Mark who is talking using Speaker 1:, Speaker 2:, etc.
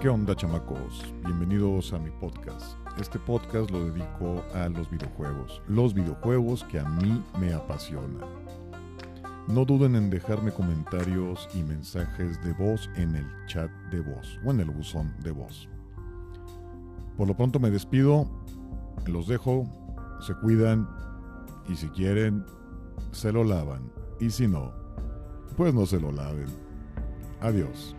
Speaker 1: ¿Qué onda chamacos? Bienvenidos a mi podcast. Este podcast lo dedico a los videojuegos, los videojuegos que a mí me apasionan. No duden en dejarme comentarios y mensajes de voz en el chat de voz o en el buzón de voz. Por lo pronto me despido, los dejo, se cuidan y si quieren, se lo lavan y si no, pues no se lo laven. Adiós.